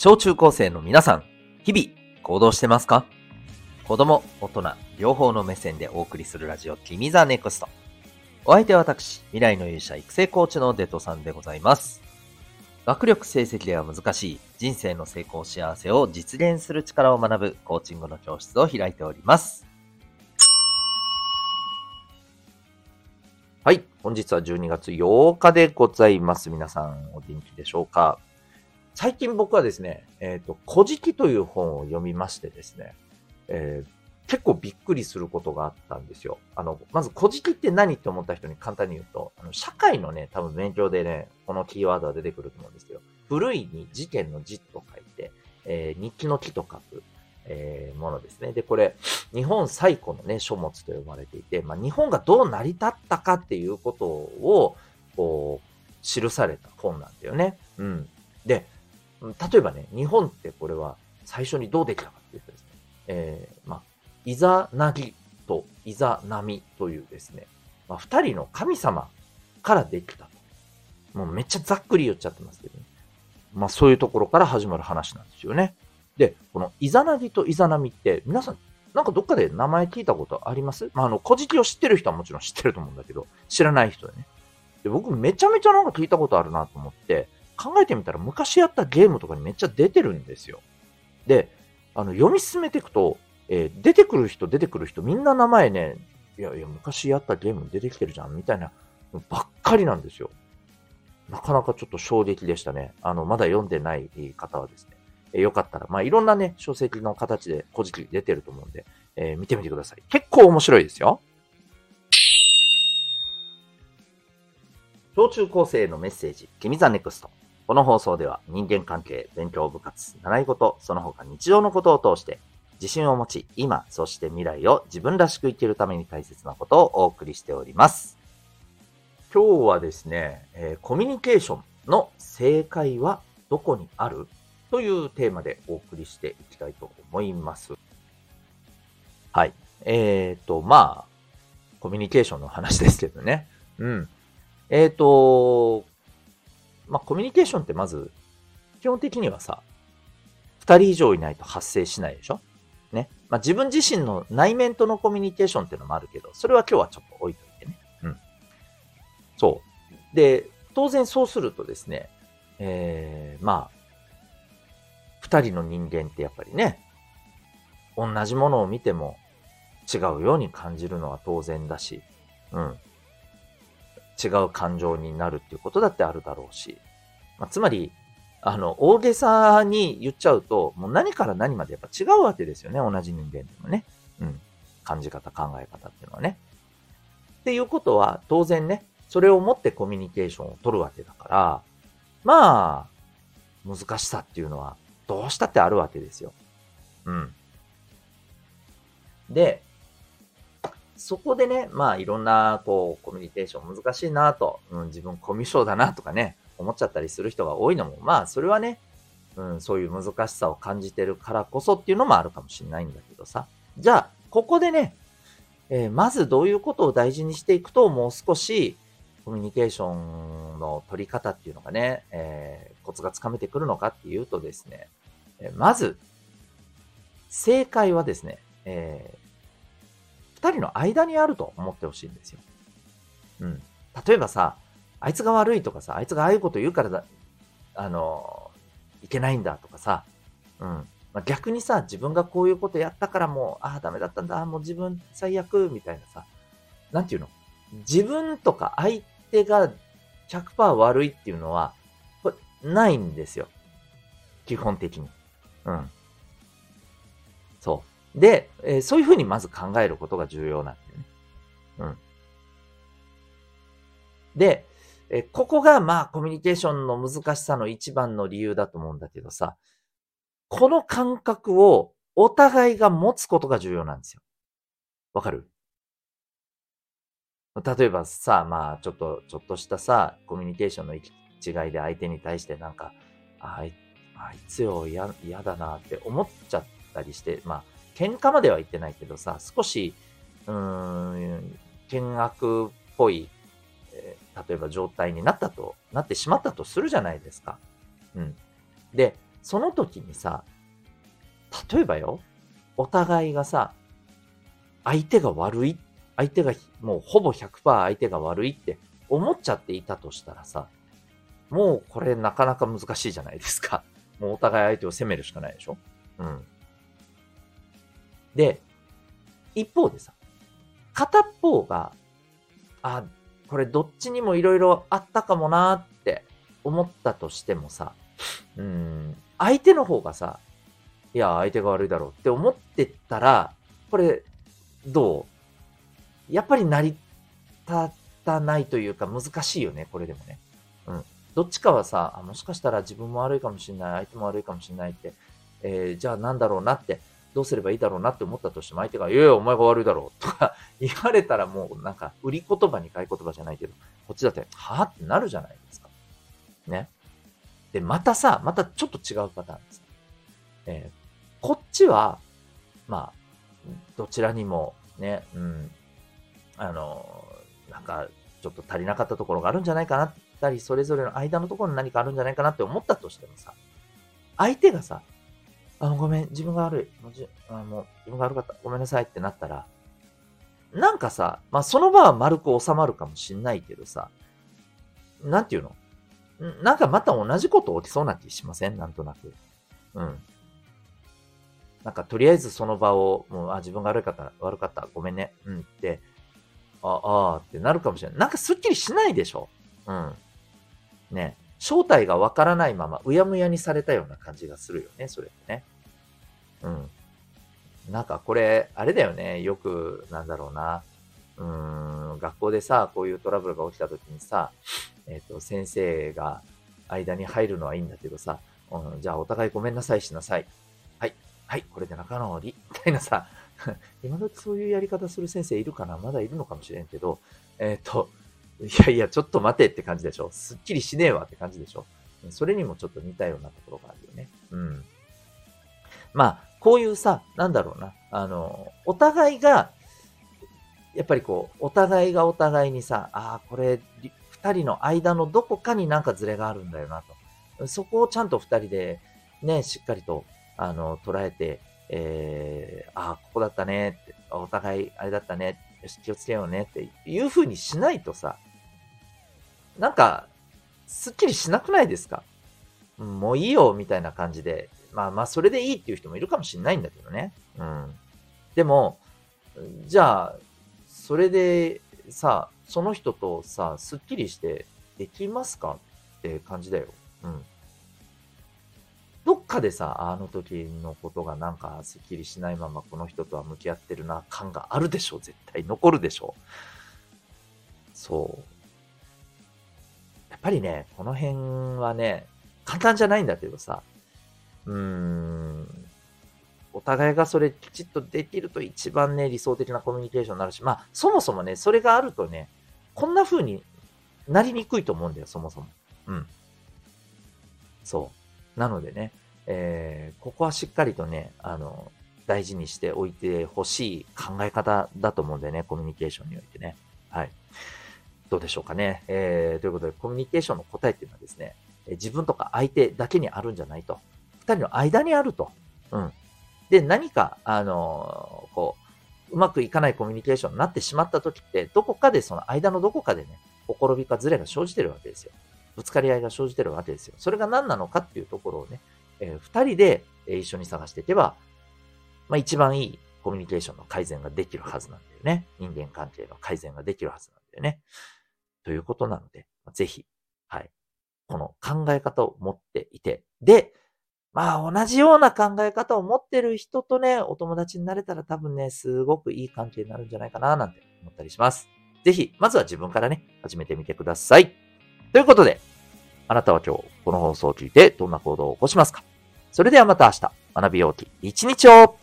小中高生の皆さん、日々行動してますか？子供、大人、両方の目線でお送りするラジオ、君ザネクスト。お相手は私、未来の勇者育成コーチのデトさんでございます。学力成績では難しい人生の成功幸せを実現する力を学ぶコーチングの教室を開いております。はい。本日は12月8日でございます。皆さん、お元気でしょうか？最近僕はですね、えっ、ー、と、古事記という本を読みましてですね、えー、結構びっくりすることがあったんですよ。あの、まず古事記って何って思った人に簡単に言うと、あの社会のね、多分勉強でね、このキーワードは出てくると思うんですけど、古いに事件の字と書いて、えー、日記の木と書く、えー、ものですね。で、これ、日本最古のね、書物と呼ばれていて、まあ、日本がどう成り立ったかっていうことを、こう、記された本なんだよね。うん。で、例えばね、日本ってこれは最初にどうできたかっていうとですね、えー、まあ、イザナギとイザナミというですね、まあ、二人の神様からできたと。もうめっちゃざっくり言っちゃってますけどね。まあそういうところから始まる話なんですよね。で、このイザナギとイザナミって皆さんなんかどっかで名前聞いたことあります？まあ、あの、古事記を知ってる人はもちろん知ってると思うんだけど、知らない人でね。で僕めちゃめちゃなんか聞いたことあるなと思って、考えてみたら昔やったゲームとかにめっちゃ出てるんですよ。で、あの、読み進めていくと、えー、出てくる人、出てくる人、みんな名前ね、いやいや、昔やったゲーム出てきてるじゃん、みたいな、ばっかりなんですよ。なかなかちょっと衝撃でしたね。あの、まだ読んでない方はですね、えー、よかったら、まあ、いろんなね、書籍の形で古事記出てると思うんで、えー、見てみてください。結構面白いですよ。小中高生へのメッセージ、君ザネクスト。この放送では人間関係、勉強部活、習い事、その他日常のことを通して、自信を持ち、今、そして未来を自分らしく生きるために大切なことをお送りしております。今日はですね、えー、コミュニケーションの正解はどこにある？というテーマでお送りしていきたいと思います。はい。えっ、ー、と、まあ、コミュニケーションの話ですけどね。うん。えっ、ー、と、まあ、コミュニケーションってまず、基本的にはさ、二人以上いないと発生しないでしょ？ね。まあ、自分自身の内面とのコミュニケーションっていうのもあるけど、それは今日はちょっと置いといてね。うん。そう。で、当然そうするとですね、えー、まあ、二人の人間ってやっぱりね、同じものを見ても違うように感じるのは当然だし、うん。違う感情になるっていうことだってあるだろうし、まあ、つまり、あの、大げさに言っちゃうと、もう何から何までやっぱ違うわけですよね、同じ人間でもね。うん。感じ方、考え方っていうのはね。っていうことは、当然ね、それをもってコミュニケーションを取るわけだから、まあ、難しさっていうのは、どうしたってあるわけですよ。うん。で、そこでね、まあいろんなこうコミュニケーション難しいなと、うん、自分コミュ障だなとかね、思っちゃったりする人が多いのも、まあそれはね、うん、そういう難しさを感じてるからこそっていうのもあるかもしれないんだけどさ。じゃあ、ここでね、えー、まずどういうことを大事にしていくと、もう少しコミュニケーションの取り方っていうのがね、えー、コツがつかめてくるのかっていうとですね、えー、まず、正解はですね、えー、二人の間にあると思ってほしいんですよ。うん。例えばさ、あいつが悪いとかさ、あいつがああいうこと言うからだ、あの、いけないんだとかさ、うん。まあ、逆にさ、自分がこういうことやったからもう、ああ、ダメだったんだ、もう自分最悪、みたいなさ、なんていうの？自分とか相手が100%悪いっていうのは、これ、ないんですよ。基本的に。うん。そう。で、えー、そういうふうにまず考えることが重要なんだよね。うん。で、えー、ここがまあコミュニケーションの難しさの一番の理由だと思うんだけどさ、この感覚をお互いが持つことが重要なんですよ。わかる？例えばさ、まあちょっと、ちょっとしたさ、コミュニケーションの行き違いで相手に対してなんか、あいあいつよ、嫌だなって思っちゃったりして、まあ喧嘩までは言ってないけどさ、少し、うーん、見悪っぽい、えー、例えば状態になったと、なってしまったとするじゃないですか。うん。で、その時にさ、例えばよ、お互いがさ、相手が悪い、相手がもうほぼ100%相手が悪いって思っちゃっていたとしたらさ、もうこれなかなか難しいじゃないですか。もうお互い相手を責めるしかないでしょうん。で、一方でさ、片方が、あ、これどっちにもいろいろあったかもなって思ったとしてもさ、うん、相手の方がさ、いや、相手が悪いだろうって思ってたら、これ、どう？やっぱり成り立たないというか難しいよね、これでもね。うん。どっちかはさ、もしかしたら自分も悪いかもしれない、相手も悪いかもしれないって、えー、じゃあなんだろうなって、どうすればいいだろうなって思ったとしても相手が、いやいや、お前が悪いだろうとか 言われたらもうなんか、売り言葉に買い言葉じゃないけど、こっちだって、はぁ？ってなるじゃないですか。ね。で、またさ、またちょっと違うパターンです。えー、こっちは、まあ、どちらにもね、うん、あの、なんか、ちょっと足りなかったところがあるんじゃないかなったり、それぞれの間のところに何かあるんじゃないかなって思ったとしてもさ、相手がさ、あ、ごめん、自分が悪い。もうじあもう自分が悪かった。ごめんなさいってなったら、なんかさ、まあその場は丸く収まるかもしんないけどさ、なんていうの？なんかまた同じこと起きそうな気しません？なんとなく。うん。なんかとりあえずその場を、もう、あ、自分が悪かった、悪かった、ごめんね、うんって、あ、あってなるかもしれない。なんかすっきりしないでしょ？うん。ね。正体がわからないまま、うやむやにされたような感じがするよね、それってね。うん。なんかこれ、あれだよね。よく、なんだろうな。うーん、学校でさ、こういうトラブルが起きた時にさ、えっ、ー、と、先生が間に入るのはいいんだけどさ、うん、じゃあお互いごめんなさいしなさい。はい、はい、これで仲直り。みたいなさ、今時そういうやり方する先生いるかな？まだいるのかもしれんけど、えっ、ー、と、いやいや、ちょっと待てって感じでしょ。すっきりしねえわって感じでしょ。それにもちょっと似たようなところがあるよね。うん。まあ、こういうさ、なんだろうな。あの、お互いが、やっぱりこう、お互いがお互いにさ、ああ、これ、二人の間のどこかになんかズレがあるんだよなと。そこをちゃんと二人で、ね、しっかりと、あの、捉えて、えー、ああ、ここだったねって、お互いあれだったね、よし、気をつけようねっていう風にしないとさ、なんか、すっきりしなくないですか？もういいよ、みたいな感じで。まあまあ、それでいいっていう人もいるかもしんないんだけどね。うん。でも、じゃあ、それでさ、その人とさ、すっきりしてできますかって感じだよ。うん。どっかでさ、あの時のことがなんかすっきりしないままこの人とは向き合ってるな感があるでしょ絶対残るでしょそう。やっぱりね、この辺はね、簡単じゃないんだけどさ、うーん、お互いがそれきちっとできると一番ね、理想的なコミュニケーションになるし、まあ、そもそもね、それがあるとね、こんな風になりにくいと思うんだよ、そもそも。うん。そう。なのでね、えー、ここはしっかりとね、あの、大事にしておいてほしい考え方だと思うんだよね、コミュニケーションにおいてね。はい。どうでしょうかね。えー、ということで、コミュニケーションの答えっていうのはですね、自分とか相手だけにあるんじゃないと。二人の間にあると。うん。で、何か、あのー、こう、うまくいかないコミュニケーションになってしまった時って、どこかで、その間のどこかでね、ほころびかズレが生じてるわけですよ。ぶつかり合いが生じてるわけですよ。それが何なのかっていうところをね、えー、二人で一緒に探していけば、まあ一番いいコミュニケーションの改善ができるはずなんだよね。人間関係の改善ができるはずなんだよね。ということなので、ぜひ、はい。この考え方を持っていて、で、まあ同じような考え方を持ってる人とね、お友達になれたら多分ね、すごくいい関係になるんじゃないかななんて思ったりします。ぜひ、まずは自分からね、始めてみてください。ということで、あなたは今日この放送を聞いてどんな行動を起こしますか？それではまた明日、学びようき一日を